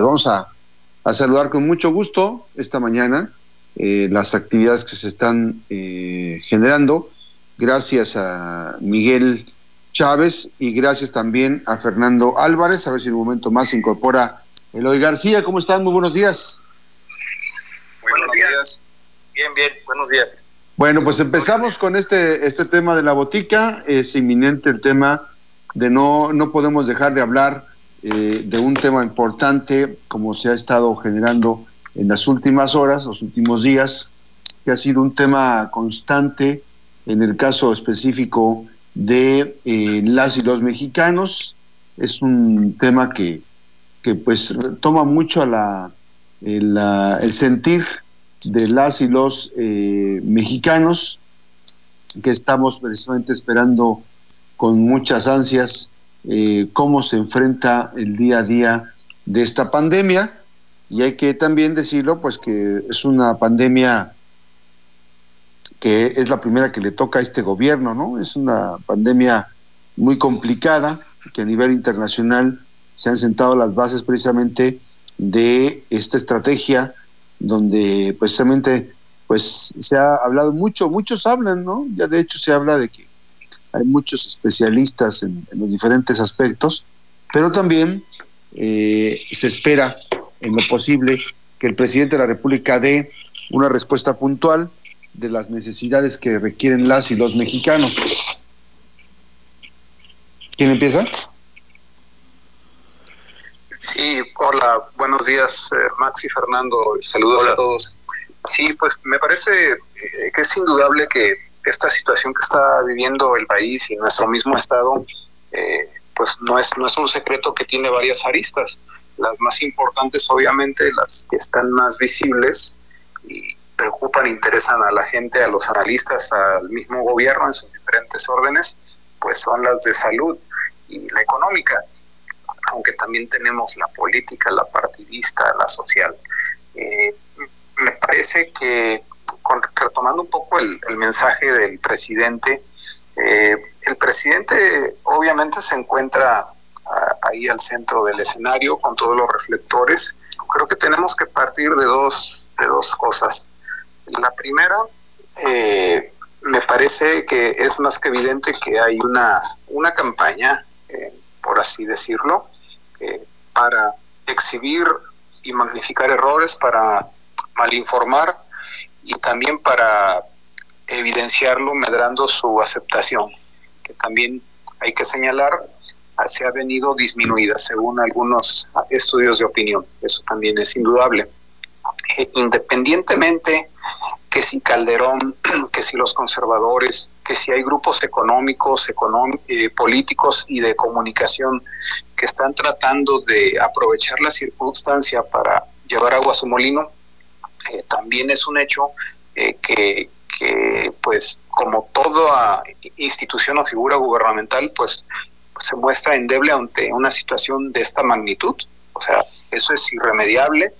días. Vamos a, saludar con mucho gusto esta mañana eh, las actividades que se están eh, generando. Gracias a Miguel Chávez y gracias también a Fernando Álvarez. A ver si en un momento más se incorpora Eloy García. ¿Cómo están? Muy buenos días. Buenos días. Bien, bien. Buenos días. Bueno, pues empezamos con este, este tema de la botica. Es inminente el tema de no, no podemos dejar de hablar eh, de un tema importante como se ha estado generando en las últimas horas, los últimos días, que ha sido un tema constante en el caso específico de eh, las y los mexicanos. Es un tema que, que pues toma mucho la, el, el sentir de las y los eh, mexicanos que estamos precisamente esperando con muchas ansias eh, cómo se enfrenta el día a día de esta pandemia y hay que también decirlo pues que es una pandemia que es la primera que le toca a este gobierno, ¿no? Es una pandemia muy complicada que a nivel internacional se han sentado las bases precisamente de esta estrategia donde precisamente pues se ha hablado mucho, muchos hablan, ¿no? Ya de hecho se habla de que hay muchos especialistas en, los diferentes aspectos, pero también eh, se espera en lo posible que el presidente de la República dé una respuesta puntual de las necesidades que requieren las y los mexicanos. ¿Quién empieza? Sí, hola, buenos días, eh, Max y Fernando, saludos a todos. Sí, pues me parece eh, que es indudable que esta situación que está viviendo el país y nuestro mismo estado, eh, pues no es, no es un secreto que tiene varias aristas. Las más importantes, obviamente, las que están más visibles y preocupan, interesan a la gente, a los analistas, al mismo gobierno en sus diferentes órdenes, pues son las de salud y la económica aunque también tenemos la política, la partidista, la social. Eh, me parece que, retomando un poco el, mensaje del presidente, eh, el presidente obviamente se encuentra ahí al centro del escenario con todos los reflectores. Creo que tenemos que partir de dos, de dos cosas. La primera, eh, me parece que es más que evidente que hay una, una campaña por así decirlo, eh, para exhibir y magnificar errores, para malinformar y también para evidenciarlo medrando su aceptación, que también hay que señalar se ha venido disminuida según algunos estudios de opinión. Eso también es indudable. Eh, independientemente que si Calderón, que si los conservadores, que si hay grupos económicos, eh, políticos y de comunicación que están tratando de aprovechar la circunstancia para llevar agua a su molino, eh, también es un hecho que, que, pues, como toda institución o figura gubernamental, pues se muestra endeble ante una situación de esta magnitud. O sea, eso es irremediable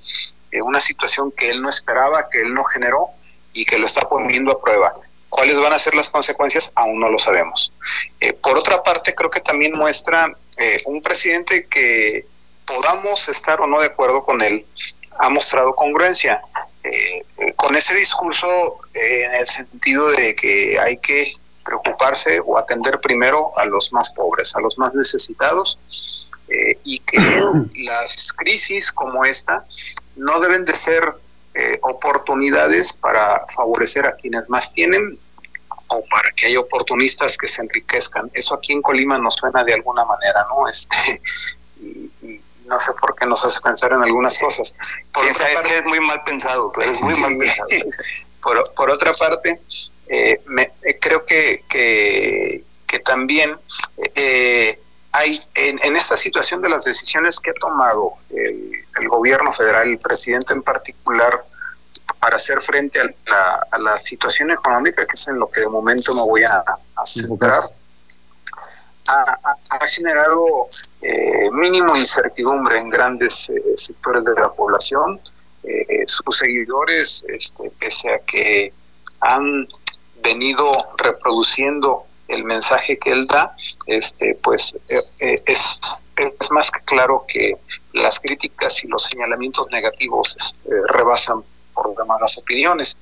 una situación que él no esperaba, que él no generó y que lo está poniendo a prueba. ¿Cuáles van a ser las consecuencias? Aún no lo sabemos. Eh, por otra parte, creo que también muestra eh, un presidente que podamos estar o no de acuerdo con él, ha mostrado congruencia. Eh, con ese discurso en el sentido de que hay que preocuparse o atender primero a los más pobres, a los más necesitados, y que las crisis como esta no deben de ser eh, oportunidades para favorecer a quienes más tienen o para que haya oportunistas que se enriquezcan. Eso aquí en Colima nos suena de alguna manera, ¿no? Este, no sé por qué nos hace pensar en algunas cosas. Por es muy mal pensado, es muy mal pensado. por, otra parte, eh, me, eh, creo que, que, que también hay en, esta situación de las decisiones que ha tomado el, gobierno federal, el presidente en particular, para hacer frente a la, situación económica, que es en lo que de momento me voy a, centrar, ha, generado eh, mínimo incertidumbre en grandes eh, sectores de la población. Eh, sus seguidores, este, pese a que han venido reproduciendo el mensaje que él da, este, pues eh, es, más que claro que las críticas y los señalamientos negativos eh, rebasan por demás las opiniones.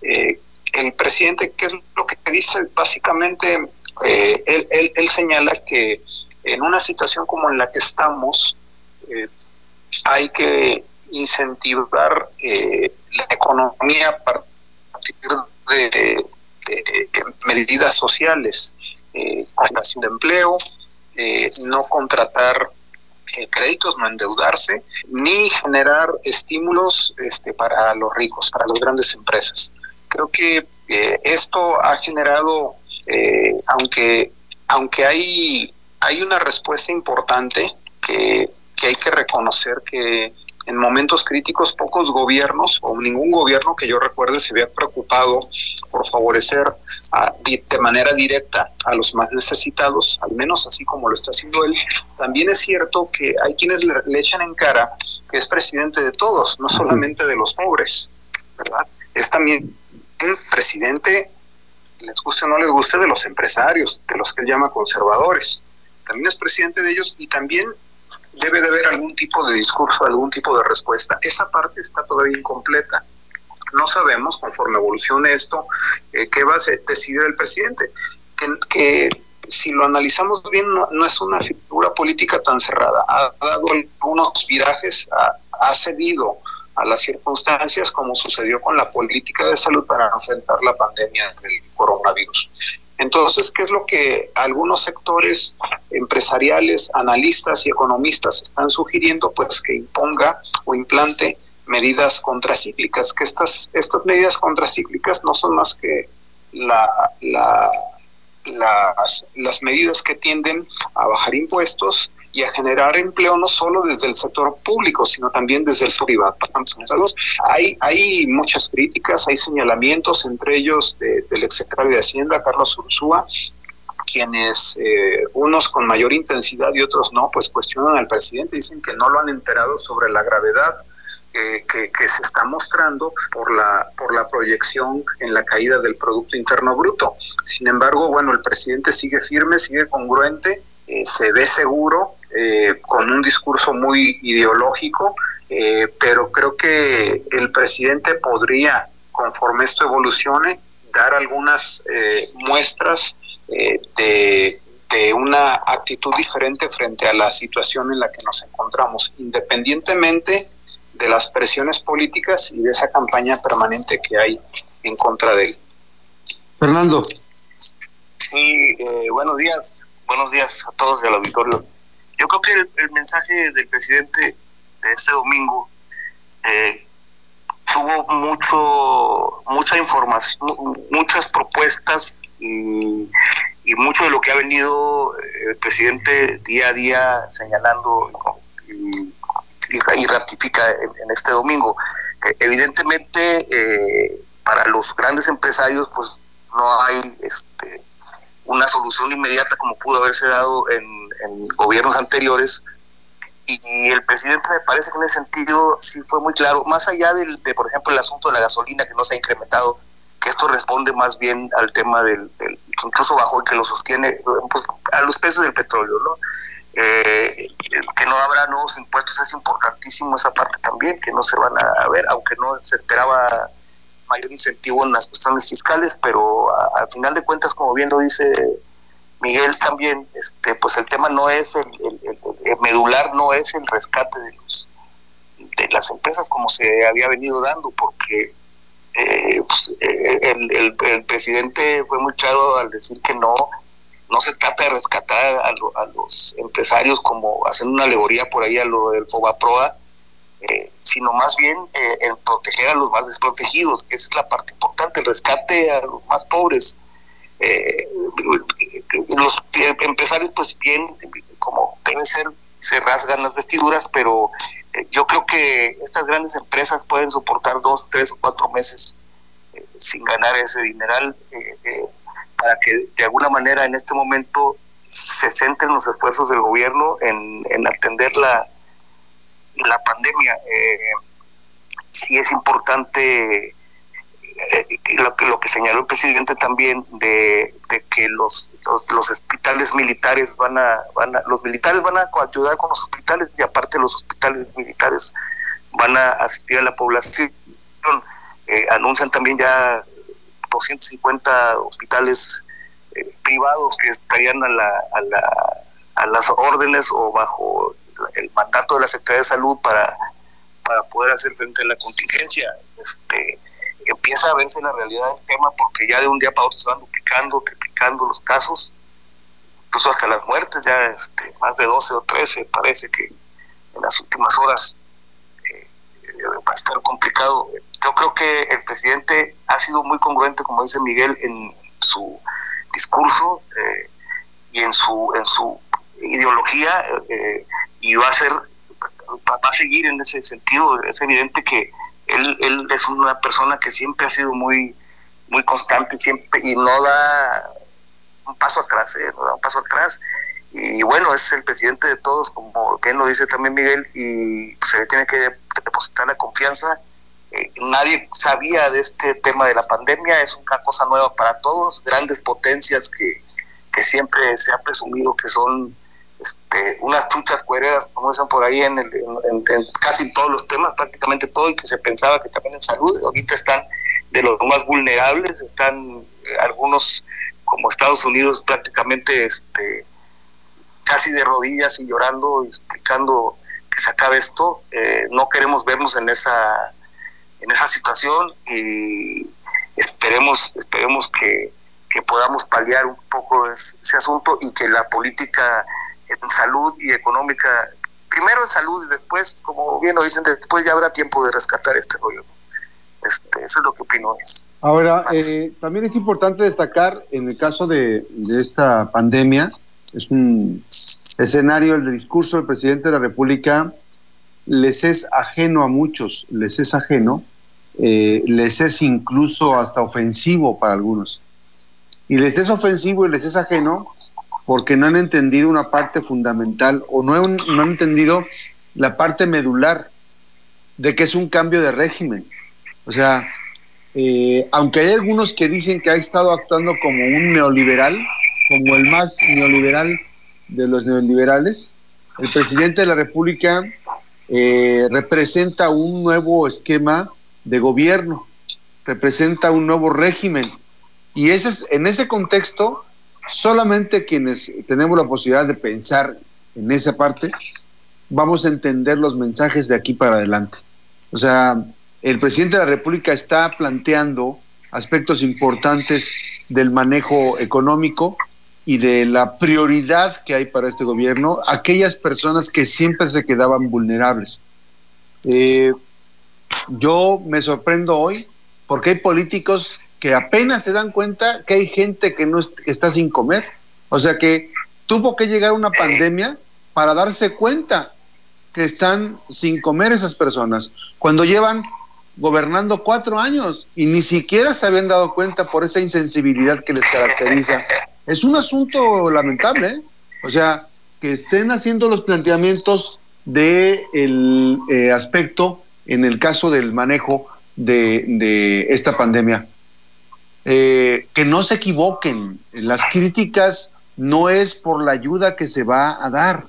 El presidente, ¿qué es lo que dice? Básicamente, él, señala que en una situación como en la que estamos, hay que incentivar la economía a partir de, medidas sociales, creación de empleo, eh, no contratar eh, créditos, no endeudarse, ni generar estímulos este, para los ricos, para las grandes empresas. Creo que eh, esto ha generado, aunque, aunque hay, hay una respuesta importante que, que hay que reconocer que en momentos críticos pocos gobiernos o ningún gobierno que yo recuerde se había preocupado por favorecer de manera directa a los más necesitados, al menos así como lo está haciendo él. También es cierto que hay quienes le, echan en cara que es presidente de todos, no solamente de los pobres, ¿verdad? Es también presidente, les guste o no les guste, de los empresarios, de los que él llama conservadores. También es presidente de ellos y también debe de haber algún tipo de discurso, algún tipo de respuesta. Esa parte está todavía incompleta. No sabemos, conforme evolucione esto, eh, qué va a decidir el presidente. Que, si lo analizamos bien, no, es una figura política tan cerrada. Ha dado algunos virajes, ha cedido a las circunstancias como sucedió con la política de salud para enfrentar la pandemia del coronavirus. Entonces, ¿qué es lo que algunos sectores empresariales, analistas y economistas están sugiriendo? Pues que imponga o implante medidas contracíclicas, que estas, estas medidas contracíclicas no son más que la, la, las, las medidas que tienden a bajar impuestos y a generar empleo no solo desde el sector público, sino también desde el privado. Hay, hay muchas críticas, hay señalamientos, entre ellos del exsecretario de Hacienda, Carlos Ursúa, quienes eh, unos con mayor intensidad y otros no, pues cuestionan al presidente, dicen que no lo han enterado sobre la gravedad que, que, se está mostrando por la, por la proyección en la caída del Producto Interno Bruto. Sin embargo, bueno, el presidente sigue firme, sigue congruente, eh, se ve seguro eh, con un discurso muy ideológico, eh, pero creo que el presidente podría, conforme esto evolucione, dar algunas eh, muestras de, de una actitud diferente frente a la situación en la que nos encontramos, independientemente de las presiones políticas y de esa campaña permanente que hay en contra de él. Fernando. Sí, buenos días. Buenos días a todos del auditorio. Yo creo que el, mensaje del presidente de este domingo eh, tuvo mucho mucha información, muchas propuestas y, mucho de lo que ha venido eh, el presidente día a día señalando y, ratifica en, este domingo. Eh, evidentemente, para los grandes empresarios, pues no hay este, una solución inmediata como pudo haberse dado en en gobiernos anteriores. Y, el presidente me parece que en ese sentido sí fue muy claro, más allá del, de, por ejemplo, el asunto de la gasolina que no se ha incrementado, que esto responde más bien al tema del, incluso bajo y que lo sostiene pues, a los precios del petróleo, ¿no? Eh, que no habrá nuevos impuestos es importantísimo esa parte también, que no se van a ver, aunque no se esperaba mayor incentivo en las cuestiones fiscales, pero al final de cuentas, como bien lo dice Miguel también, este, pues el tema no es el, medular, no es el rescate de los de las empresas como se había venido dando, porque eh, pues, eh, el, presidente fue muy claro al decir que no, no se trata de rescatar a, los empresarios como haciendo una alegoría por ahí a lo del Fobaproa, eh, sino más bien en proteger a los más desprotegidos, que esa es la parte importante, el rescate a los más pobres. Eh, los empresarios pues bien, como debe ser, se rasgan las vestiduras, pero eh, yo creo que estas grandes empresas pueden soportar dos, tres o cuatro meses eh, sin ganar ese dineral eh, para que de alguna manera en este momento se centren los esfuerzos del gobierno en, en atender la, la pandemia. sí es importante eh, lo, que, lo que señaló el presidente también de, que los, los, hospitales militares van a, van a, los militares van a ayudar con los hospitales y aparte los hospitales militares van a asistir a la población. Eh, anuncian también ya 250 hospitales eh, privados que estarían a, la, a, la, a las órdenes o bajo el mandato de la Secretaría de Salud para, para poder hacer frente a la contingencia. Este, empieza a verse la realidad del tema porque ya de un día para otro se van duplicando, triplicando los casos, incluso hasta las muertes, ya este, más de 12 o 13 parece que en las últimas horas eh, va a estar complicado. Yo creo que el presidente ha sido muy congruente, como dice Miguel, en su discurso eh, y en su en su ideología eh, y va a ser va a seguir en ese sentido. Es evidente que él, él es una persona que siempre ha sido muy, muy constante siempre y no da un paso atrás, ¿eh? no da un paso atrás. Y bueno, es el presidente de todos, como bien lo dice también Miguel, y se le tiene que depositar la confianza. Eh, nadie sabía de este tema de la pandemia, es una cosa nueva para todos, grandes potencias que, que siempre se ha presumido que son este, unas chuchas cuereras, como dicen por ahí, en, casi todos los temas, prácticamente todo, y que se pensaba que también en salud, ahorita están de los más vulnerables, están eh, algunos como Estados Unidos prácticamente este, casi de rodillas y llorando explicando que se acabe esto. Eh, no queremos vernos en esa en esa situación y esperemos esperemos que, que podamos paliar un poco ese asunto y que la política en salud y económica, primero en salud y después, como bien lo dicen, después ya habrá tiempo de rescatar este rollo. Este, eso es lo que opino. Ahora, eh, también es importante destacar en el caso de, esta pandemia, es un escenario, el discurso del presidente de la República les es ajeno a muchos, les es ajeno, eh, les es incluso hasta ofensivo para algunos. Y les es ofensivo y les es ajeno porque no han entendido una parte fundamental o no han, no han entendido la parte medular de que es un cambio de régimen. O sea, eh, aunque hay algunos que dicen que ha estado actuando como un neoliberal, como el más neoliberal de los neoliberales, el presidente de la República eh, representa un nuevo esquema de gobierno, representa un nuevo régimen. Y ese es, en ese contexto solamente quienes tenemos la posibilidad de pensar en esa parte, vamos a entender los mensajes de aquí para adelante. O sea, el presidente de la República está planteando aspectos importantes del manejo económico y de la prioridad que hay para este gobierno, aquellas personas que siempre se quedaban vulnerables. Eh, yo me sorprendo hoy porque hay políticos que apenas se dan cuenta que hay gente que no está sin comer. O sea que tuvo que llegar una pandemia para darse cuenta que están sin comer esas personas, cuando llevan gobernando cuatro años y ni siquiera se habían dado cuenta por esa insensibilidad que les caracteriza. Es un asunto lamentable, ¿eh? o sea, que estén haciendo los planteamientos de el eh, aspecto en el caso del manejo de, de esta pandemia. Eh, que no se equivoquen, las críticas no es por la ayuda que se va a dar.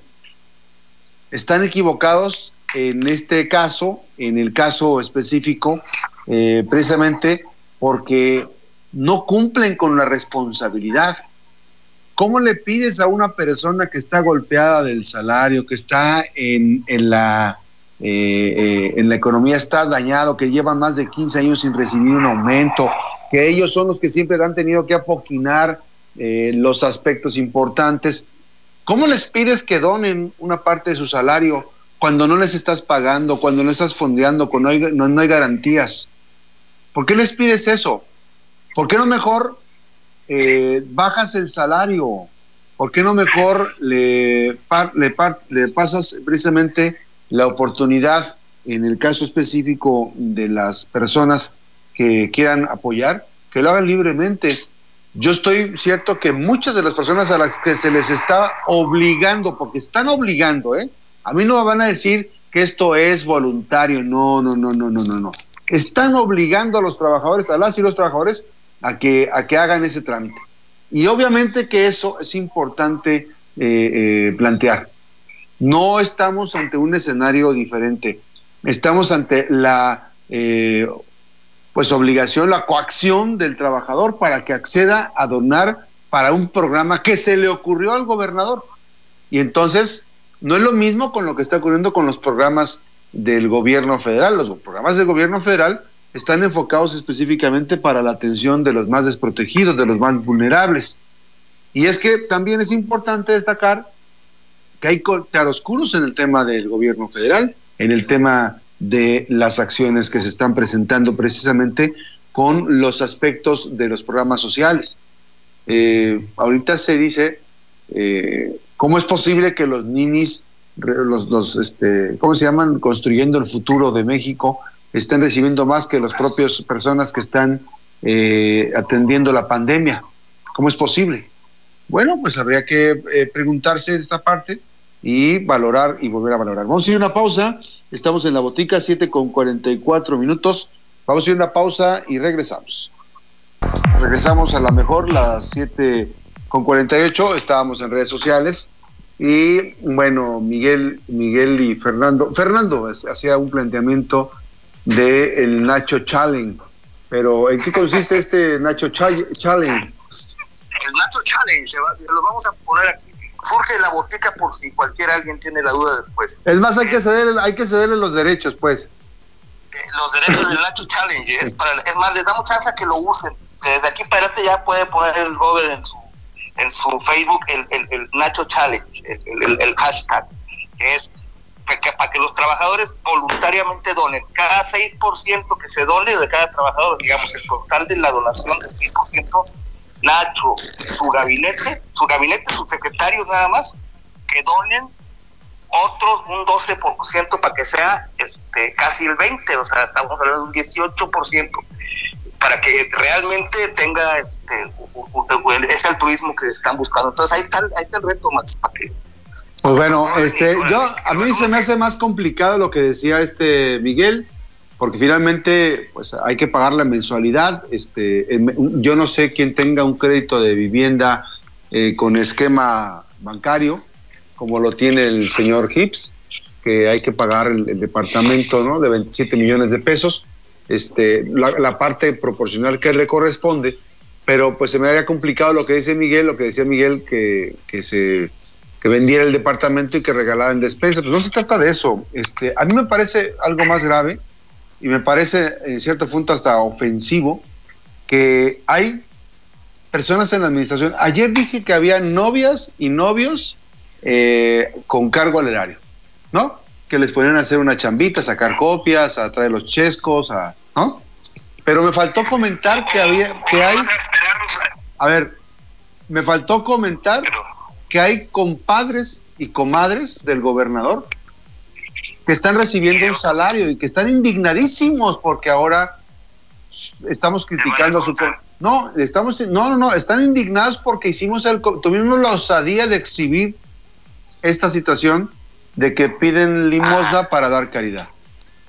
Están equivocados en este caso, en el caso específico, eh, precisamente porque no cumplen con la responsabilidad. ¿Cómo le pides a una persona que está golpeada del salario, que está en, en la, eh, en la economía, está dañado, que lleva más de 15 años sin recibir un aumento, que ellos son los que siempre han tenido que apoquinar eh, los aspectos importantes. ¿Cómo les pides que donen una parte de su salario cuando no les estás pagando, cuando no estás fondeando, cuando no hay, garantías? ¿Por qué les pides eso? ¿Por qué no mejor eh, bajas el salario? ¿Por qué no mejor le, le, le pasas precisamente la oportunidad, en el caso específico de las personas que quieran apoyar, que lo hagan libremente. Yo estoy cierto que muchas de las personas a las que se les está obligando, porque están obligando, ¿eh? A mí no me van a decir que esto es voluntario, no, no, no, no, no, no, no. están obligando a los trabajadores, a las y los trabajadores, a que, a que hagan ese trámite. Y obviamente que eso es importante eh, eh, plantear. No estamos ante un escenario diferente, estamos ante la eh, pues obligación, la coacción del trabajador para que acceda a donar para un programa que se le ocurrió al gobernador. Y entonces, no es lo mismo con lo que está ocurriendo con los programas del gobierno federal. Los programas del gobierno federal están enfocados específicamente para la atención de los más desprotegidos, de los más vulnerables. Y es que también es importante destacar que hay claroscuros en el tema del gobierno federal, en el tema de las acciones que se están presentando precisamente con los aspectos de los programas sociales. Eh, ahorita se dice, eh, ¿cómo es posible que los ninis, los, los este, ¿cómo se llaman? Construyendo el futuro de México, estén recibiendo más que las propias personas que están eh, atendiendo la pandemia? ¿Cómo es posible? Bueno, pues habría que preguntarse esta parte y valorar y volver a valorar. Vamos a ir a una pausa. Estamos en la botica, 7 con 44 minutos. Vamos a ir a una pausa y regresamos. Regresamos a la mejor, las 7 con 48. Estábamos en redes sociales. Y bueno, Miguel, Miguel y Fernando. Fernando hacía un planteamiento de el Nacho Challenge. Pero ¿en qué consiste este Nacho Challenge? El Nacho Challenge, lo vamos a poner aquí surge la botica por si cualquier alguien tiene la duda después. Es más, hay que cederle, hay que cederle los derechos, pues. Eh, los derechos del Nacho Challenge. Es, para, es más, les damos chance a que lo usen. Desde aquí para adelante ya puede poner el Robert en su, en su Facebook el, el, Nacho Challenge, el, el, hashtag, que es que, para que los trabajadores voluntariamente donen. Cada 6% que se done de cada trabajador, digamos, el total de la donación del 6%, Nacho, su gabinete, su gabinete, sus secretarios nada más, que donen otros un 12% para que sea este casi el 20, o sea, estamos hablando de un 18% para que realmente tenga este ese altruismo que están buscando. Entonces ahí está, ahí está el reto, Max, para que pues bueno, este, yo a mí se me hace más complicado lo que decía este Miguel porque finalmente pues hay que pagar la mensualidad. Este, yo no sé quién tenga un crédito de vivienda eh, con esquema bancario, como lo tiene el señor Hips, que hay que pagar el, departamento ¿no? de 27 millones de pesos, este, la, parte proporcional que le corresponde, pero pues se me había complicado lo que dice Miguel, lo que decía Miguel, que, que se que vendiera el departamento y que regalara en despensa. Pues no se trata de eso. Este, a mí me parece algo más grave y me parece en cierto punto hasta ofensivo que hay personas en la administración. Ayer dije que había novias y novios eh, con cargo al erario, ¿no? Que les ponían a hacer una chambita, sacar copias, a traer los chescos, a, ¿no? Pero me faltó comentar que había, que hay, a ver, me faltó comentar que hay compadres y comadres del gobernador que están recibiendo un salario y que están indignadísimos porque ahora estamos criticando a su no estamos no no no están indignados porque hicimos el tuvimos la osadía de exhibir esta situación de que piden limosna para dar caridad.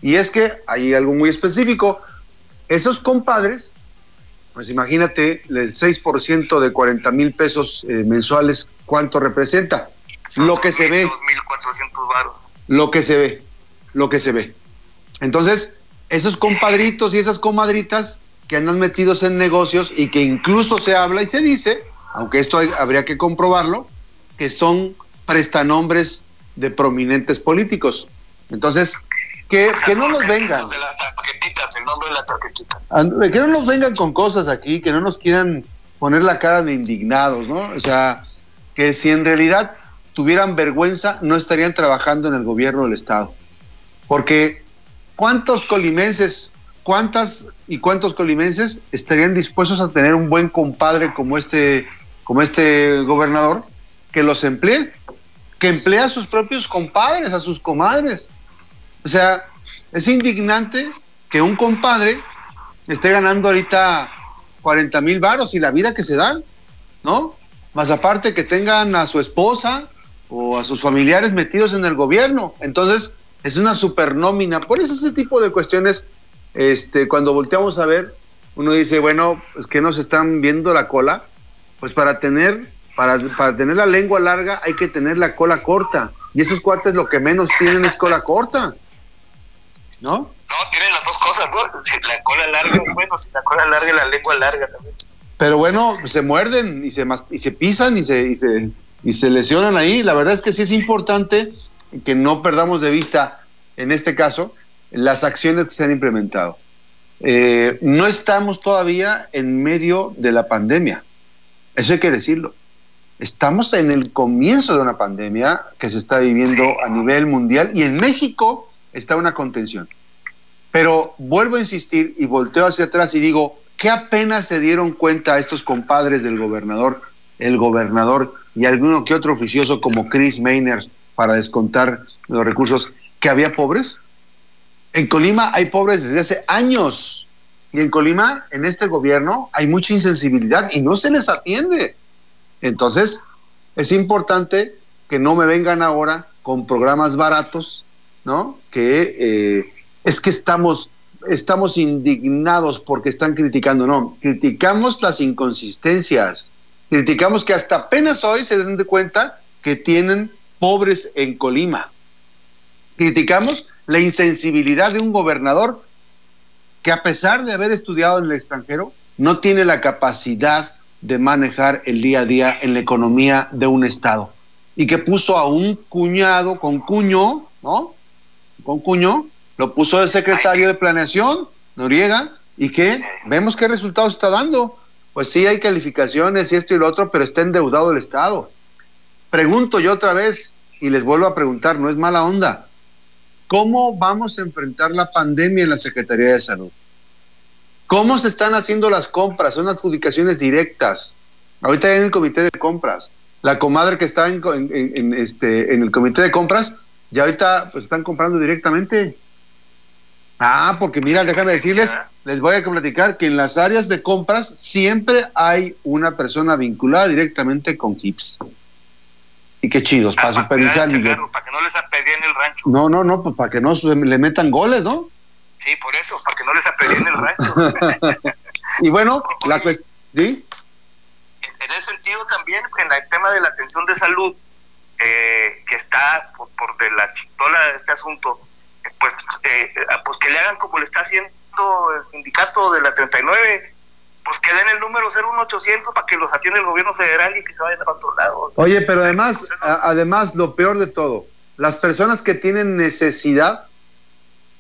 Y es que hay algo muy específico. Esos compadres pues imagínate el 6% de 40 mil pesos eh, mensuales cuánto representa lo que se ve. lo que se ve lo que se ve. Entonces, esos compadritos y esas comadritas que andan metidos en negocios y que incluso se habla y se dice, aunque esto habría que comprobarlo, que son prestanombres de prominentes políticos. Entonces, que, que no nos vengan. Que no nos vengan con cosas aquí, que no nos quieran poner la cara de indignados, ¿no? O sea, que si en realidad tuvieran vergüenza, no estarían trabajando en el gobierno del Estado. Porque ¿cuántos colimenses, cuántas y cuántos colimenses estarían dispuestos a tener un buen compadre como este, como este gobernador que los emplee, que emplea a sus propios compadres, a sus comadres? O sea, es indignante que un compadre esté ganando ahorita 40 mil varos y la vida que se dan, ¿no? Más aparte que tengan a su esposa o a sus familiares metidos en el gobierno. Entonces, es una supernómina. Por eso ese tipo de cuestiones este, cuando volteamos a ver, uno dice, bueno, es que nos están viendo la cola, pues para tener, para, para tener la lengua larga hay que tener la cola corta. Y esos cuates lo que menos tienen es cola corta. ¿No? No, tienen las dos cosas, ¿no? La cola larga, bueno, si la cola larga y la lengua larga también. Pero bueno, se muerden y se, y se pisan y se, y se, y se lesionan ahí. La verdad es que sí es importante que no perdamos de vista, en este caso, las acciones que se han implementado. Eh, no estamos todavía en medio de la pandemia. Eso hay que decirlo. Estamos en el comienzo de una pandemia que se está viviendo a nivel mundial y en México está una contención. Pero vuelvo a insistir y volteo hacia atrás y digo, ¿qué apenas se dieron cuenta estos compadres del gobernador, el gobernador y alguno que otro oficioso como Chris Maynard para descontar los recursos, que había pobres? En Colima hay pobres desde hace años. Y en Colima, en este gobierno, hay mucha insensibilidad y no se les atiende. Entonces, es importante que no me vengan ahora con programas baratos, ¿no? Que eh, es que estamos, estamos indignados porque están criticando. No, criticamos las inconsistencias. Criticamos que hasta apenas hoy se den de cuenta que tienen pobres en Colima. Criticamos la insensibilidad de un gobernador que a pesar de haber estudiado en el extranjero, no tiene la capacidad de manejar el día a día en la economía de un Estado. Y que puso a un cuñado con cuño, ¿no? Con cuño, lo puso de secretario de planeación, Noriega, y que vemos qué resultados está dando. Pues sí, hay calificaciones y esto y lo otro, pero está endeudado el Estado. Pregunto yo otra vez, y les vuelvo a preguntar, no es mala onda. ¿Cómo vamos a enfrentar la pandemia en la Secretaría de Salud? ¿Cómo se están haciendo las compras? Son adjudicaciones directas. Ahorita en el comité de compras. La comadre que está en, este, en el comité de compras, ya ahorita pues están comprando directamente. Ah, porque mira, déjame decirles, les voy a platicar que en las áreas de compras siempre hay una persona vinculada directamente con HIPS. Y qué chidos, para ah, supervisar. para que no les apedien el rancho. No, no, no, pues para que no le metan goles, ¿no? Sí, por eso, para que no les apedien el rancho. y bueno, la ¿sí? En ese sentido también, en el tema de la atención de salud, eh, que está por, de la chitola de este asunto, pues, eh, pues que le hagan como le está haciendo el sindicato de la 39, pues que den el número 01800 para que los atienda el gobierno federal y que se vayan a otro lado. Oye, pero además, además, lo peor de todo, las personas que tienen necesidad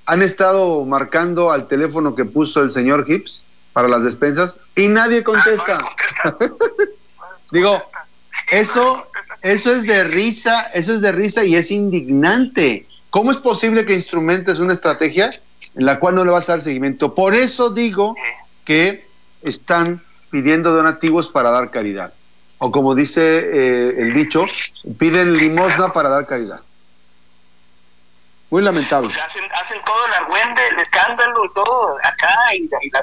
han estado marcando al teléfono que puso el señor Hips para las despensas y nadie contesta. Digo, eso, eso es de risa, eso es de risa y es indignante. ¿Cómo es posible que instrumentes una estrategia en la cual no le vas a dar seguimiento? Por eso digo que están pidiendo donativos para dar caridad. O como dice eh, el dicho, piden limosna para dar caridad. Muy lamentable. hacen, hacen, todo el argüende, el escándalo y todo acá y, la,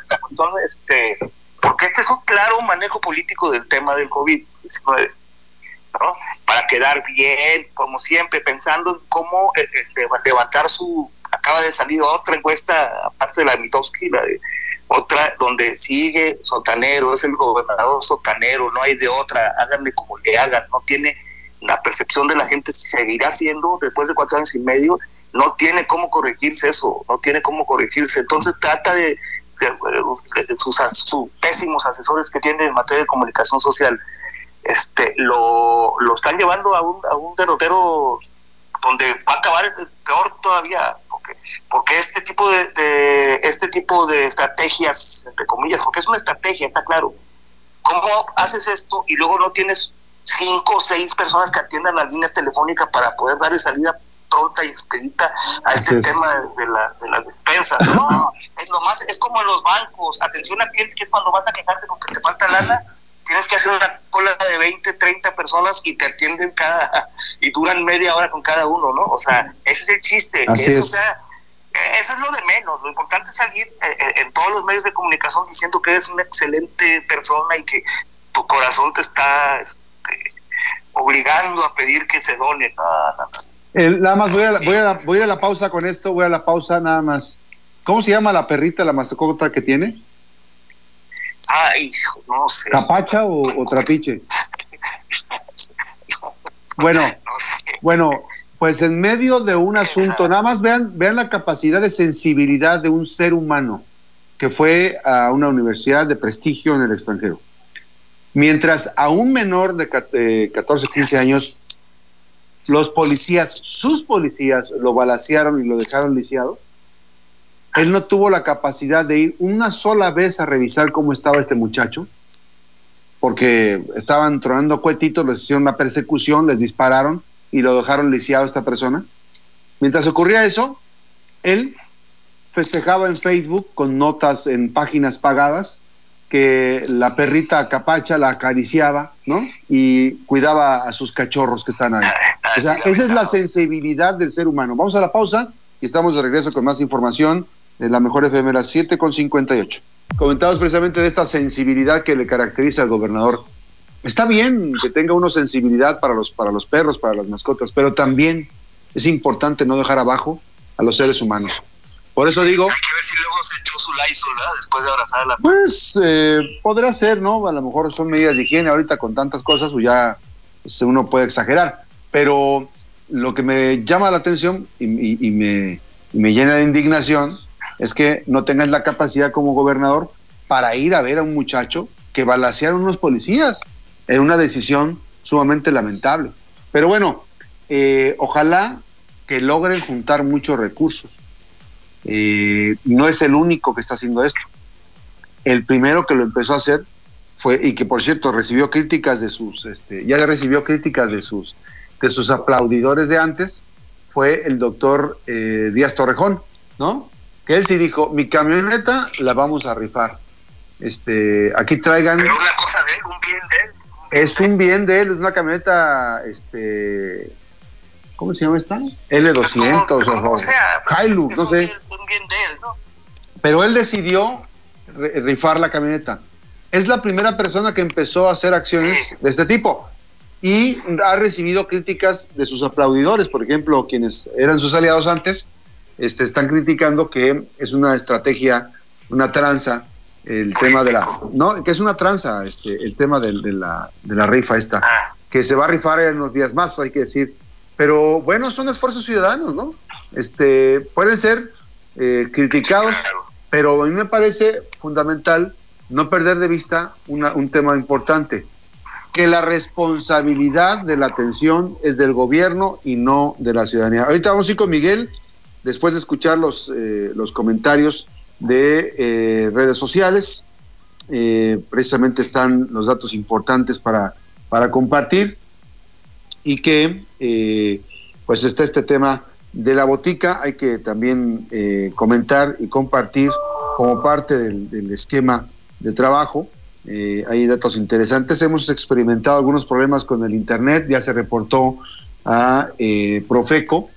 este, porque este es un claro manejo político del tema del COVID. ¿no? Para quedar bien, como siempre, pensando en cómo eh, eh, levantar su... Acaba de salir otra encuesta, aparte de la de Mitowski, la de otra donde sigue sotanero, es el gobernador sotanero, no hay de otra, háganle como le hagan, no tiene la percepción de la gente, seguirá siendo después de cuatro años y medio, no tiene cómo corregirse eso, no tiene cómo corregirse, entonces trata de, sus, pésimos asesores que tiene en materia de comunicación social, este lo, lo están llevando a un, a un derrotero donde va a acabar peor todavía, porque, este tipo de, este tipo de estrategias, entre comillas, porque es una estrategia, está claro. ¿Cómo haces esto y luego no tienes cinco o seis personas que atiendan las líneas telefónicas para poder darle salida pronta y expedita a este tema de, la, de las despensas? No, es nomás, es como en los bancos, atención al cliente, que es cuando vas a quejarte porque te falta lana tienes que hacer una cola de 20, 30 personas y te atienden cada, y duran media hora con cada uno, ¿no? O sea, ese es el chiste. eso, sea, eso es lo de menos. Lo importante es salir eh, eh, en todos los medios de comunicación diciendo que eres una excelente persona y que tu corazón te está este, obligando a pedir que se done. nada más voy a, voy, a la, voy a la pausa con esto, voy a la pausa nada más. ¿Cómo se llama la perrita, la mascota que tiene? Ay, no sé. ¿Capacha o, trapiche? Bueno, bueno, pues en medio de un asunto, nada más vean, vean la capacidad de sensibilidad de un ser humano que fue a una universidad de prestigio en el extranjero. Mientras a un menor de 14, 15 años, los policías, sus policías, lo balacearon y lo dejaron lisiado, él no tuvo la capacidad de ir una sola vez a revisar cómo estaba este muchacho, porque estaban tronando cuetitos, les hicieron una persecución, les dispararon y lo dejaron lisiado a esta persona. Mientras ocurría eso, él festejaba en Facebook con notas en páginas pagadas que la perrita capacha la acariciaba, ¿no? Y cuidaba a sus cachorros que están ahí. O sea, esa es la sensibilidad del ser humano. Vamos a la pausa y estamos de regreso con más información de la mejor FM, las 7 con 58. Comentados precisamente de esta sensibilidad que le caracteriza al gobernador. Está bien que tenga uno sensibilidad para los, para los perros, para las mascotas, pero también es importante no dejar abajo a los seres humanos. Por eso digo. Hay que ver si luego se echó su Lysol, ¿verdad? Después de abrazar a la. Pues eh, podrá ser, ¿no? A lo mejor son medidas de higiene. Ahorita con tantas cosas, pues ya pues, uno puede exagerar. Pero lo que me llama la atención y, me, y me llena de indignación es que no tengas la capacidad como gobernador para ir a ver a un muchacho que balacearon unos policías. Era una decisión sumamente lamentable. Pero bueno, eh, ojalá que logren juntar muchos recursos eh, no es el único que está haciendo esto. El primero que lo empezó a hacer fue, y que por cierto recibió críticas de sus, este, ya recibió críticas de sus, de sus aplaudidores de antes, fue el doctor eh, Díaz Torrejón, ¿no? Que él sí dijo, mi camioneta la vamos a rifar. Este, aquí traigan. Pero una cosa de él, un bien de él. es un bien de él, es una camioneta, este, ¿Cómo se llama esta? L200 o, Hilux, no sé. Pero él decidió rifar la camioneta. Es la primera persona que empezó a hacer acciones de este tipo y ha recibido críticas de sus aplaudidores, por ejemplo, quienes eran sus aliados antes, este, están criticando que es una estrategia, una tranza, el tema de la, no, que es una tranza, este, el tema de, la, de la rifa esta, ah. que se va a rifar en unos días más, hay que decir. Pero bueno, son esfuerzos ciudadanos, ¿no? Este, pueden ser eh, criticados, pero a mí me parece fundamental no perder de vista un tema importante, que la responsabilidad de la atención es del gobierno y no de la ciudadanía. Ahorita vamos a ir con Miguel, después de escuchar los, eh, los comentarios de eh, redes sociales. precisamente están los datos importantes para, para compartir y que eh, pues está este tema de la botica, hay que también eh, comentar y compartir como parte del, esquema de trabajo. Eh, hay datos interesantes. Hemos experimentado algunos problemas con el Internet, ya se reportó a Profeco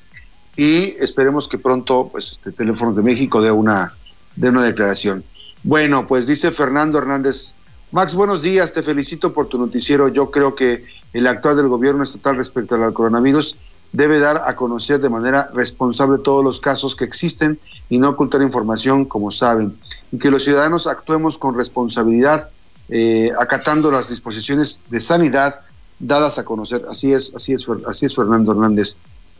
y esperemos que pronto pues, este Teléfonos de México dé una, dé una declaración. Bueno, pues dice Fernando Hernández, Max, buenos días, te felicito por tu noticiero. Yo creo que el actual del gobierno estatal respecto al coronavirus debe dar a conocer de manera responsable todos los casos que existen y no ocultar información, como saben, y que los ciudadanos actuemos con responsabilidad, eh, acatando las disposiciones de sanidad dadas a conocer. Así es, así es, así es Fernando Hernández.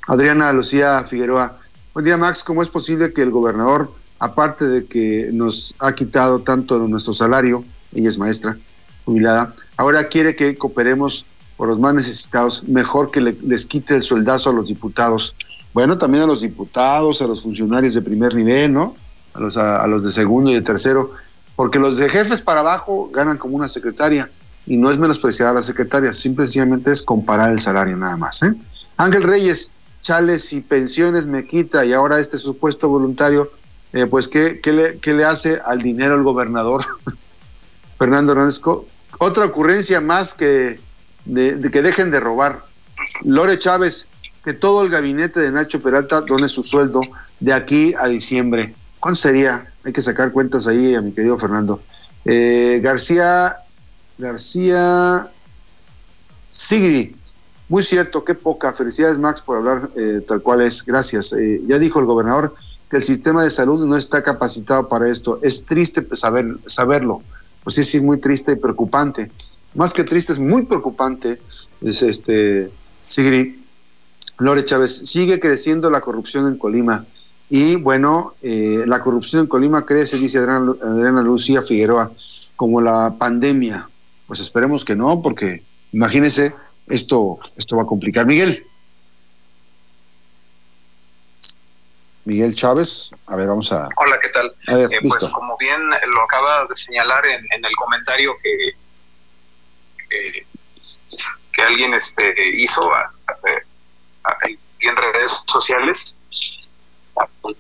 Adriana Lucía Figueroa. Buen día, Max. ¿Cómo es posible que el gobernador, aparte de que nos ha quitado tanto nuestro salario, ella es maestra jubilada, ahora quiere que cooperemos por los más necesitados, mejor que les quite el sueldazo a los diputados. Bueno, también a los diputados, a los funcionarios de primer nivel, ¿no? A los, a, los de segundo y de tercero, porque los de jefes para abajo ganan como una secretaria y no es menospreciar a la secretaria, simplemente es comparar el salario nada más. ¿eh? Ángel Reyes, chales y pensiones me quita y ahora este supuesto voluntario, eh, pues ¿qué, qué, le, ¿qué le hace al dinero el gobernador? Fernando Hernández, otra ocurrencia más que de, que dejen de robar. Lore Chávez, que todo el gabinete de Nacho Peralta done su sueldo de aquí a diciembre. ¿Cuánto sería? Hay que sacar cuentas ahí a mi querido Fernando. Eh, García, García Sigri, muy cierto, qué poca. Felicidades Max por hablar eh, tal cual es. Gracias. Eh, ya dijo el gobernador que el sistema de salud no está capacitado para esto. Es triste saber, saberlo. Pues sí, sí, muy triste y preocupante. Más que triste, es muy preocupante. Es este, Sigrid, Lore Chávez, sigue creciendo la corrupción en Colima. Y bueno, eh, la corrupción en Colima crece, dice Adriana, Adriana Lucía Figueroa, como la pandemia. Pues esperemos que no, porque imagínense, esto, esto va a complicar. Miguel. Miguel Chávez. A ver, vamos a. Hola, ¿qué tal? eh, pues como bien lo acabas de señalar en, en el comentario que, que, que alguien este, hizo a, a, a, en redes sociales,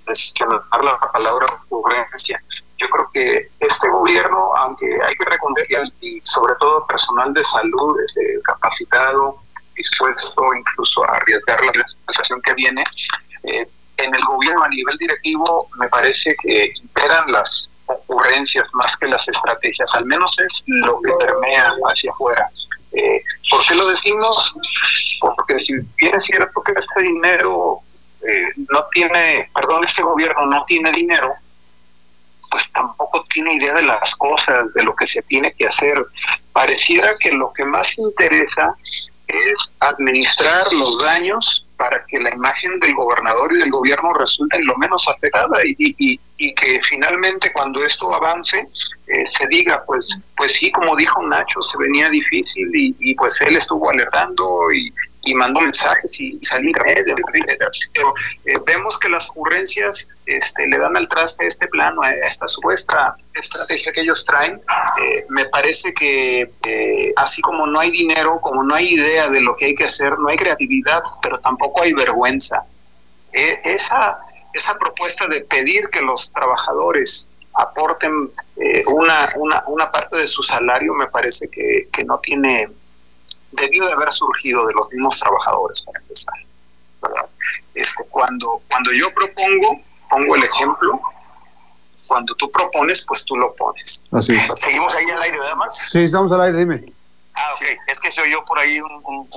mencionar la palabra ocurrencia. Yo creo que este gobierno, aunque hay que reconocer y sobre todo personal de salud este, capacitado, dispuesto incluso a arriesgar la situación que viene, eh, en el gobierno a nivel directivo me parece que imperan las ocurrencias más que las estrategias, al menos es lo que permea hacia afuera. Eh, ¿Por qué lo decimos? Porque si bien es cierto que este dinero eh, no tiene, perdón, este gobierno no tiene dinero, pues tampoco tiene idea de las cosas, de lo que se tiene que hacer. Pareciera que lo que más interesa es administrar los daños para que la imagen del gobernador y del gobierno resulte lo menos afectada y, y, que finalmente cuando esto avance eh, se diga, pues pues sí, como dijo Nacho, se venía difícil y, y pues él estuvo alertando y, y mandó mensajes y, salí de pero eh, vemos que las ocurrencias este, le dan al traste a este plano, a esta supuesta estrategia que ellos traen. Eh, me parece que eh, así como no hay dinero, como no hay idea de lo que hay que hacer, no hay creatividad, pero tampoco hay vergüenza. Eh, esa, esa propuesta de pedir que los trabajadores aporten una, una, una parte de su salario me parece que, que no tiene debió de haber surgido de los mismos trabajadores para empezar. ¿verdad? Este, cuando, cuando yo propongo, pongo el ejemplo, cuando tú propones, pues tú lo pones. Así. ¿Seguimos ahí al aire, ¿verdad, Max? Sí, estamos al aire, dime. Ah, ok. Sí. Es que se oyó por ahí un, un,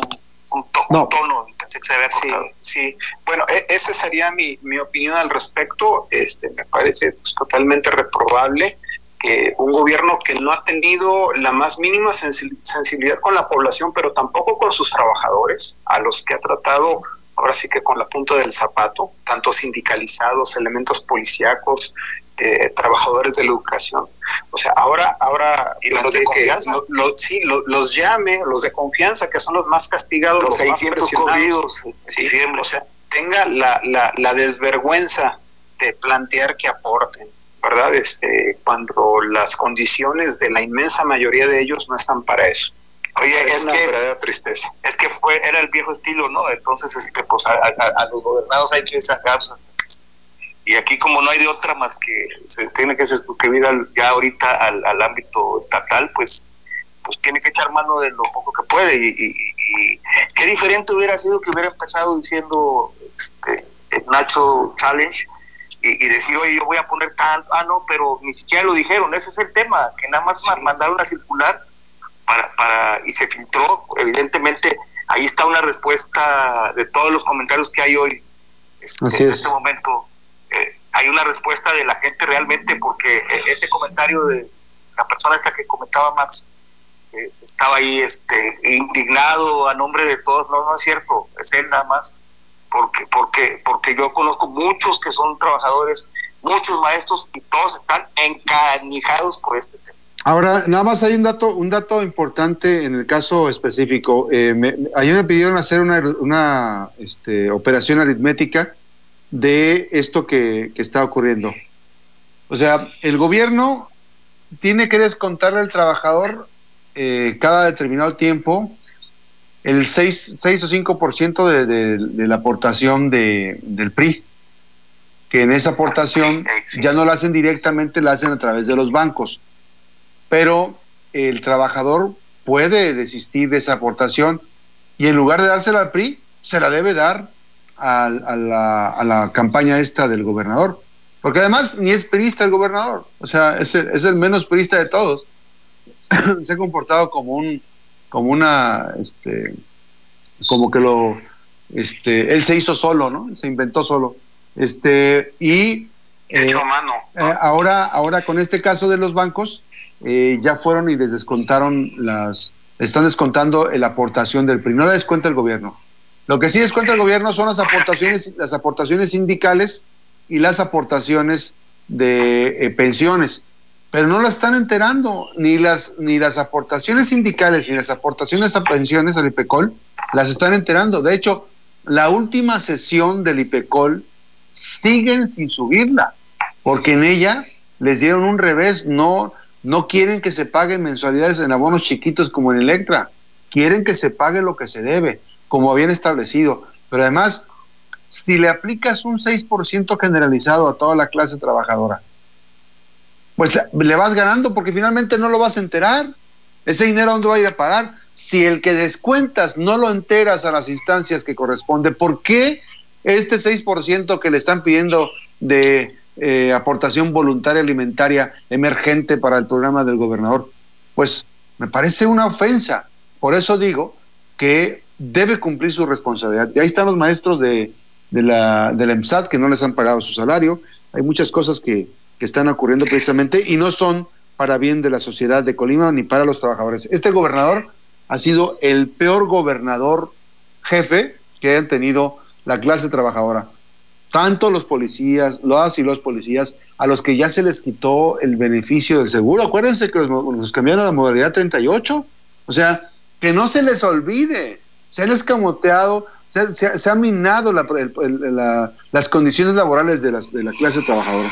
un, to no. un tono, pensé que se había cortado. Sí, sí. Bueno, e esa sería mi, mi opinión al respecto. Este, me parece pues, totalmente reprobable que un gobierno que no ha tenido la más mínima sensibilidad con la población, pero tampoco con sus trabajadores, a los que ha tratado ahora sí que con la punta del zapato, tanto sindicalizados, elementos policíacos, eh, trabajadores de la educación. O sea, ahora, ahora ¿Y los de confianza? Lo, lo, sí, lo, los llame, los de confianza, que son los más castigados, los, los 600 corridos, sí, o sea, tenga la, la, la desvergüenza de plantear que aporten. ¿verdad? Este, cuando las condiciones de la inmensa mayoría de ellos no están para eso. Oye, es, es una que, verdadera tristeza. Es que fue, era el viejo estilo, ¿no? Entonces, este, pues a, a, a los gobernados hay que sacarlos. Y aquí como no hay de otra más que se tiene que suscribir al, ya ahorita al, al, ámbito estatal, pues pues tiene que echar mano de lo poco que puede. Y, y, y qué diferente hubiera sido que hubiera empezado diciendo este, Nacho Challenge, y, y, decir, oye, yo voy a poner tanto, ah, no, pero ni siquiera lo dijeron, ese es el tema, que nada más sí. mandaron a circular para, para, y se filtró, evidentemente, ahí está una respuesta de todos los comentarios que hay hoy, este, en este momento, eh, hay una respuesta de la gente realmente, porque ese comentario de la persona esta que comentaba Max, eh, estaba ahí este, indignado a nombre de todos, no, no es cierto, es él nada más porque, porque, porque yo conozco muchos que son trabajadores, muchos maestros y todos están encanijados por este tema. Ahora, nada más hay un dato, un dato importante en el caso específico. Eh, me, ayer me pidieron hacer una, una este, operación aritmética de esto que, que, está ocurriendo. O sea, el gobierno tiene que descontarle al trabajador eh, cada determinado tiempo el 6, 6 o 5% de, de, de la aportación de, del PRI, que en esa aportación ya no la hacen directamente, la hacen a través de los bancos. Pero el trabajador puede desistir de esa aportación y en lugar de dársela al PRI, se la debe dar a, a, la, a la campaña esta del gobernador. Porque además ni es perista el gobernador, o sea, es el, es el menos perista de todos. se ha comportado como un como una, este, como que lo, este, él se hizo solo, ¿no? Se inventó solo. Este, y hecho a mano. ahora, ahora con este caso de los bancos, ya fueron y les descontaron las, están descontando la aportación del PRI, no la descuenta el gobierno. Lo que sí descuenta el gobierno son las aportaciones, las aportaciones sindicales y las aportaciones de pensiones pero no la están enterando, ni las, ni las aportaciones sindicales ni las aportaciones a pensiones al IPECOL las están enterando. De hecho, la última sesión del IPECOL siguen sin subirla, porque en ella les dieron un revés, no, no quieren que se paguen mensualidades en abonos chiquitos como en Electra, quieren que se pague lo que se debe, como habían establecido. Pero además, si le aplicas un 6% generalizado a toda la clase trabajadora, pues le vas ganando porque finalmente no lo vas a enterar. Ese dinero dónde va a ir a parar. Si el que descuentas no lo enteras a las instancias que corresponde, ¿por qué este 6% que le están pidiendo de eh, aportación voluntaria alimentaria emergente para el programa del gobernador? Pues me parece una ofensa. Por eso digo que debe cumplir su responsabilidad. Y ahí están los maestros de, de la, del EMSAT que no les han pagado su salario. Hay muchas cosas que, que están ocurriendo precisamente y no son para bien de la sociedad de Colima ni para los trabajadores. Este gobernador ha sido el peor gobernador jefe que hayan tenido la clase trabajadora. Tanto los policías, las y los policías, a los que ya se les quitó el beneficio del seguro. Acuérdense que los, cambiaron a la modalidad 38. O sea, que no se les olvide. Se han escamoteado, se, ha minado las condiciones laborales de, de la clase trabajadora.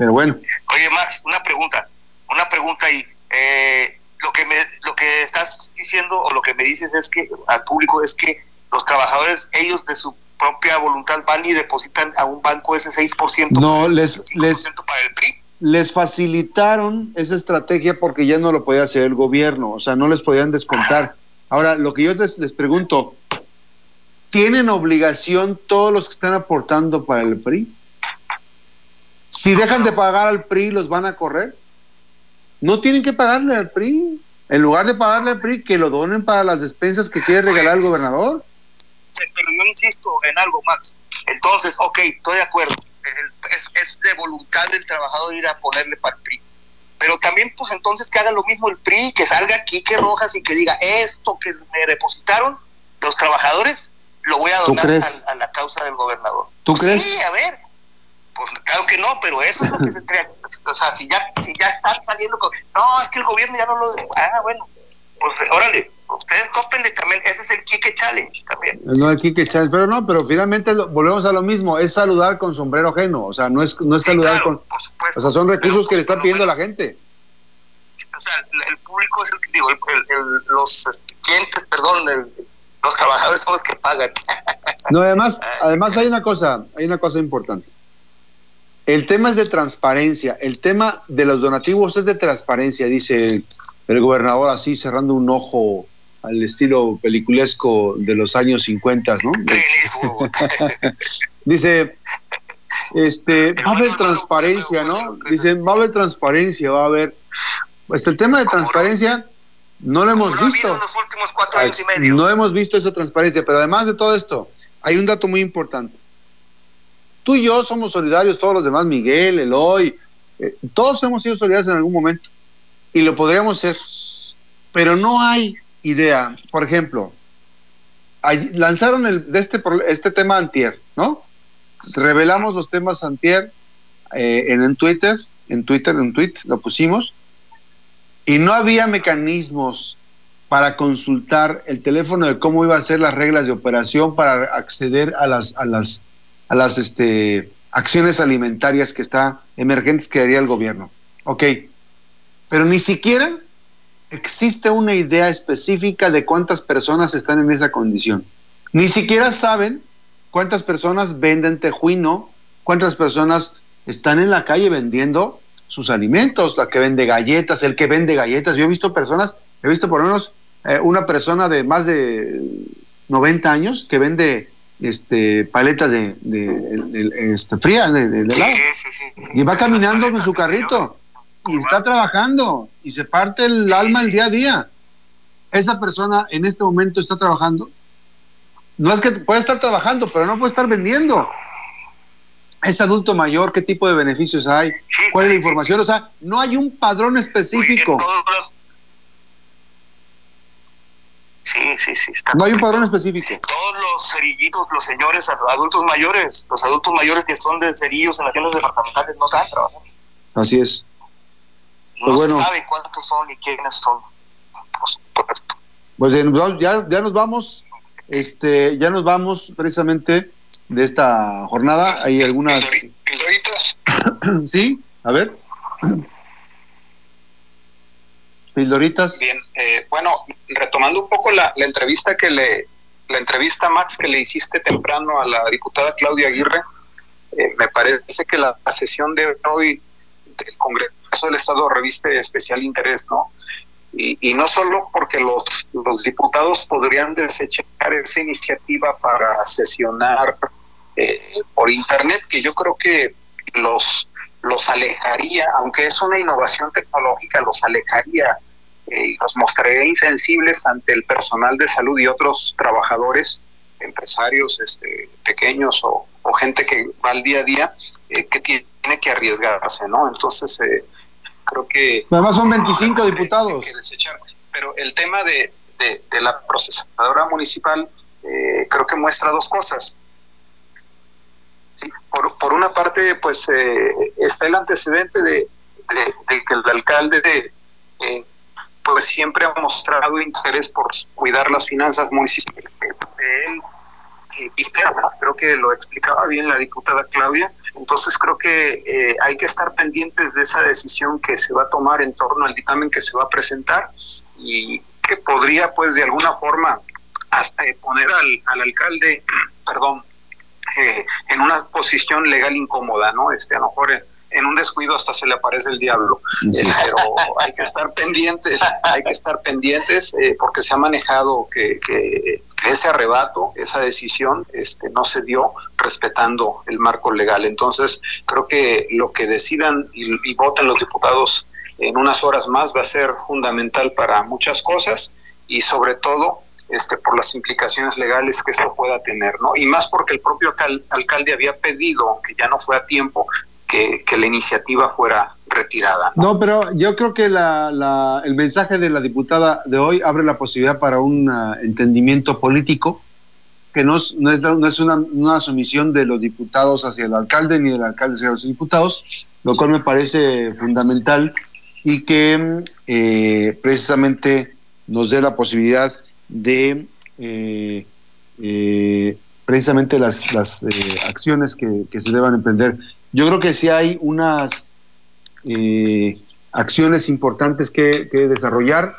Pero bueno. Oye, Max, una pregunta, una pregunta ahí. Eh, lo que me, lo que estás diciendo o lo que me dices es que al público es que los trabajadores, ellos de su propia voluntad van y depositan a un banco ese 6%. No, les, les, para el PRI. les facilitaron esa estrategia porque ya no lo podía hacer el gobierno, o sea, no les podían descontar. Ahora, lo que yo les, les pregunto, ¿tienen obligación todos los que están aportando para el PRI? Si dejan de pagar al PRI, ¿los van a correr? No tienen que pagarle al PRI. En lugar de pagarle al PRI, que lo donen para las despensas que quiere regalar el gobernador. Pero yo insisto en algo, Max. Entonces, ok, estoy de acuerdo. Es, de voluntad del trabajador ir a ponerle para el PRI. Pero también, pues entonces que haga lo mismo el PRI, que salga aquí, que Rojas y que diga, esto que me depositaron los trabajadores, lo voy a donar a, la causa del gobernador. ¿Tú crees? Sí, a ver, pues claro que no, pero eso es lo que se crea. O sea, si ya, si ya están saliendo con. No, es que el gobierno ya no lo. Ah, bueno, pues órale, ustedes cópenle también. Ese es el Kike Challenge también. No, el Kike Challenge, pero no, pero finalmente volvemos a lo mismo. Es saludar con sombrero ajeno. O sea, no es, no es saludar con. o sea, son recursos que le están pidiendo a la gente. O sea, el, público es el que digo, el, los clientes, perdón, los trabajadores son los que pagan. No, además, además hay una cosa, hay una cosa importante el tema es de transparencia, el tema de los donativos es de transparencia, dice el gobernador así cerrando un ojo al estilo peliculesco de los años 50, ¿no? dice, este, va a haber transparencia, ¿no? Dicen, va a haber transparencia, va a haber... Pues el tema de transparencia no lo hemos visto. No hemos visto esa transparencia, pero además de todo esto, hay un dato muy importante. Tú y yo somos solidarios, todos los demás, Miguel, Eloy, eh, todos hemos sido solidarios en algún momento y lo podríamos ser. Pero no hay idea, por ejemplo, lanzaron el, de este, este tema antier, ¿no? Revelamos los temas antier eh, en, Twitter, en Twitter, en tweet, lo pusimos, y no había mecanismos para consultar el teléfono de cómo iban a ser las reglas de operación para acceder a las, a las a las este, acciones alimentarias que está emergentes que haría el gobierno. Ok, pero ni siquiera existe una idea específica de cuántas personas están en esa condición. Ni siquiera saben cuántas personas venden tejuino, cuántas personas están en la calle vendiendo sus alimentos, la que vende galletas, el que vende galletas. Yo he visto personas, he visto por lo menos eh, una persona de más de 90 años que vende este, paletas de, de, este, frías de, de, helado. y va caminando con su carrito y está trabajando y se parte el alma el día a día. Esa persona en este momento está trabajando. No es que puede estar trabajando, pero no puede estar vendiendo. es adulto mayor, qué tipo de beneficios hay, cuál es la información, o sea, no hay un padrón específico. Sí, sí, sí. no hay un padrón específico. Todos los cerillitos, los señores adultos mayores, los adultos mayores que son de cerillos en las tiendas departamentales no están trabajando. Así es. No pues se sabe cuántos son y quiénes son. Pues ya, ya nos vamos, este, ya nos vamos precisamente de esta jornada. Hay algunas. sí, a ver. Pildoritas. Bien, eh, bueno, retomando un poco la, entrevista que le, la entrevista Max que le hiciste temprano a la diputada Claudia Aguirre, eh, me parece que la, sesión de hoy del Congreso del Estado reviste especial interés, ¿no? Y, no solo porque los, los diputados podrían desechar esa iniciativa para sesionar eh, por Internet, que yo creo que los, los alejaría, aunque es una innovación tecnológica, los alejaría eh, y los mostraría insensibles ante el personal de salud y otros trabajadores, empresarios este, pequeños o, gente que va al día a día, eh, que tiene que arriesgarse, ¿no? Entonces, creo que... Además son 25 diputados. Pero el tema de, de, la procesadora municipal creo que muestra dos cosas. Por, por una parte, pues eh, está el antecedente de, que el alcalde eh, pues siempre ha mostrado interés por cuidar las finanzas municipales de él. creo que lo explicaba bien la diputada Claudia, entonces creo que eh, hay que estar pendientes de esa decisión que se va a tomar en torno al dictamen que se va a presentar y que podría pues de alguna forma hasta poner al, al alcalde, perdón, eh, en una posición legal incómoda, ¿no? Este, a lo mejor en, un descuido hasta se le aparece el diablo, eh, pero hay que estar pendientes, hay que estar pendientes eh, porque se ha manejado que, que, ese arrebato, esa decisión, este, no se dio respetando el marco legal. Entonces, creo que lo que decidan y, y voten los diputados en unas horas más va a ser fundamental para muchas cosas y sobre todo este, por las implicaciones legales que esto pueda tener, ¿no? Y más porque el propio alcalde había pedido, que ya no fue a tiempo, que, la iniciativa fuera retirada. ¿no? pero yo creo que la, el mensaje de la diputada de hoy abre la posibilidad para un ah, entendimiento político, que no, es, no es una, una, sumisión de los diputados hacia el alcalde ni del alcalde hacia los diputados, lo cual me parece fundamental y que eh, precisamente nos dé la posibilidad de eh, eh, precisamente las, las eh, acciones que, se deban emprender. Yo creo que sí hay unas acciones importantes que, desarrollar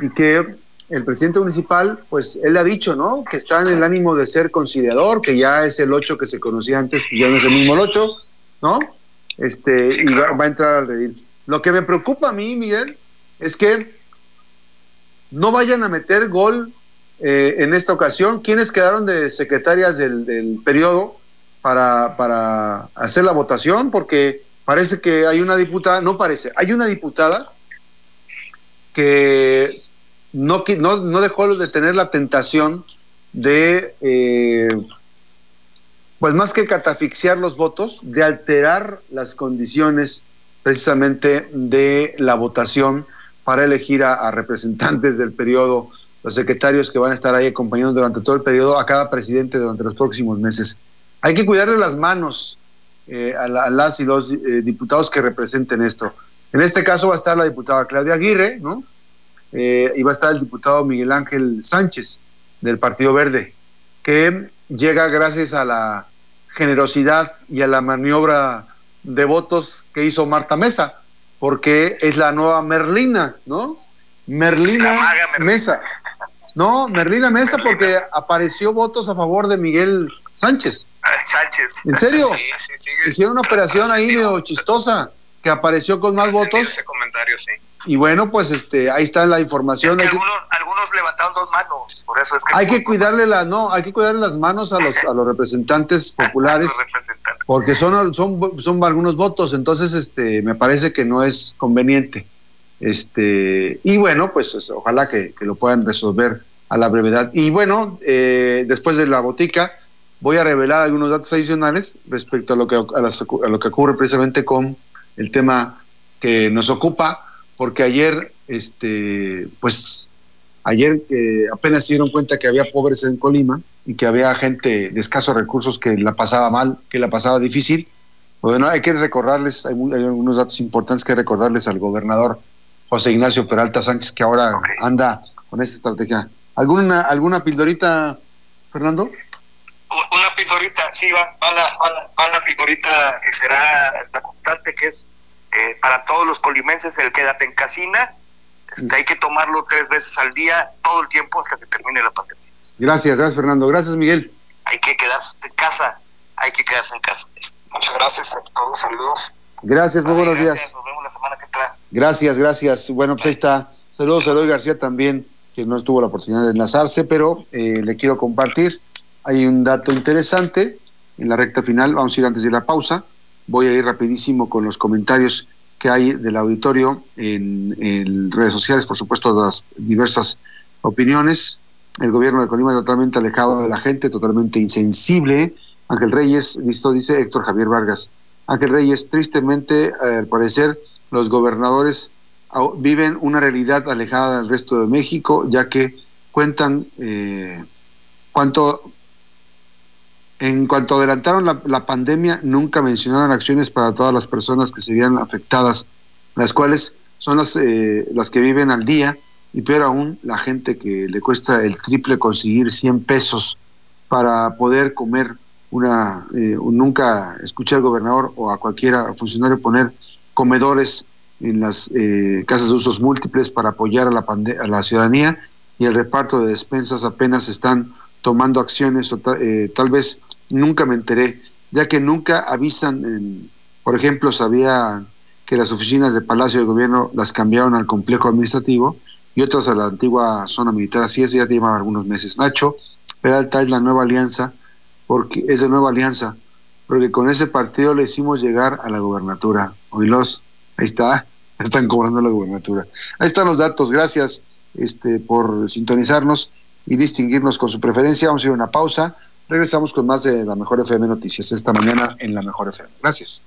y que el presidente municipal, pues él ha dicho, ¿no? Que está en el ánimo de ser conciliador, que ya es el 8 que se conocía antes, ya no es el mismo el 8, ¿no? Este, y va, a entrar al redil. Lo que me preocupa a mí, Miguel, es que no vayan a meter gol eh, en esta ocasión. ¿Quiénes quedaron de secretarias del, periodo para, para, hacer la votación? Porque parece que hay una diputada, no parece, hay una diputada que no, no, no dejó de tener la tentación de, eh, pues más que catafixiar los votos, de alterar las condiciones precisamente de la votación para elegir a, representantes del periodo, los secretarios que van a estar ahí acompañando durante todo el periodo a cada presidente durante los próximos meses. Hay que cuidarle las manos eh, a, las y los eh, diputados que representen esto. En este caso va a estar la diputada Claudia Aguirre, ¿no? Eh, y va a estar el diputado Miguel Ángel Sánchez del Partido Verde, que llega gracias a la generosidad y a la maniobra de votos que hizo Marta Mesa porque es la nueva Merlina, ¿no? Merlina, Mesa. No, Merlina Mesa porque apareció votos a favor de Miguel Sánchez. Ah, Sánchez. ¿En serio? Sí, sí, Hicieron una operación ahí medio chistosa que apareció con más votos. Ese comentario, sí. Y bueno, pues este, ahí está la información. algunos, algunos, levantaron dos manos, por eso es que hay que cuidarle las, no, hay que cuidarle las manos a los, a los representantes populares, porque son, son, son algunos votos, entonces este, me parece que no es conveniente. Este, y bueno, pues ojalá que, lo puedan resolver a la brevedad. Y bueno, eh, después de la botica, voy a revelar algunos datos adicionales respecto a lo que, a, lo que ocurre precisamente con el tema que nos ocupa, porque ayer, este, pues, ayer eh, apenas se dieron cuenta que había pobres en Colima y que había gente de escasos recursos que la pasaba mal, que la pasaba difícil. Bueno, hay que recordarles, hay, algunos datos importantes que recordarles al gobernador José Ignacio Peralta Sánchez, que ahora anda con esta estrategia. ¿Alguna, alguna pildorita, Fernando? una pildorita, sí, va, va, la, va, la, pildorita que será la constante, que es eh, para todos los colimenses el quédate en casina. Este, hay que tomarlo tres veces al día, todo el tiempo hasta que termine la pandemia. Gracias, gracias Fernando. Gracias Miguel. Hay que quedarse en casa, hay que quedarse en casa. Muchas gracias a todos, saludos. Gracias, muy buenos días. Nos vemos la semana que entra. Gracias, gracias. Bueno, pues ahí está. Saludos a Eloy García también, que no tuvo la oportunidad de enlazarse, pero eh, le quiero compartir hay un dato interesante en la recta final, vamos a ir antes de la pausa, voy a ir rapidísimo con los comentarios que hay del auditorio en, redes sociales, por supuesto las diversas opiniones. El gobierno de Colima totalmente alejado de la gente, totalmente insensible. Ángel Reyes, listo, dice Héctor Javier Vargas. Ángel Reyes, tristemente, eh, al parecer, los gobernadores viven una realidad alejada del resto de México, ya que cuentan eh, en cuanto adelantaron la, pandemia, nunca mencionaron acciones para todas las personas que se veían afectadas, las cuales son las, eh, las que viven al día y peor aún la gente que le cuesta el triple conseguir 100 pesos para poder comer una... Eh, nunca escuché al gobernador o a cualquier funcionario poner comedores en las eh, casas de usos múltiples para apoyar a la, a la ciudadanía y el reparto de despensas apenas están tomando acciones o tal vez nunca me enteré, ya que nunca avisan, por ejemplo, sabía que las oficinas del Palacio de Gobierno las cambiaron al complejo administrativo y otras a la antigua zona militar, así es, ya llevan algunos meses. Nacho Peralta es la nueva alianza, porque es de nueva alianza, porque con ese partido le hicimos llegar a la gobernatura. Oílos, ahí está, están cobrando la gobernatura. Ahí están los datos, gracias este, por sintonizarnos y distinguirnos con su preferencia. Vamos a ir a una pausa. Regresamos con más de la Mejor FM Noticias esta mañana en la Mejor FM. Gracias.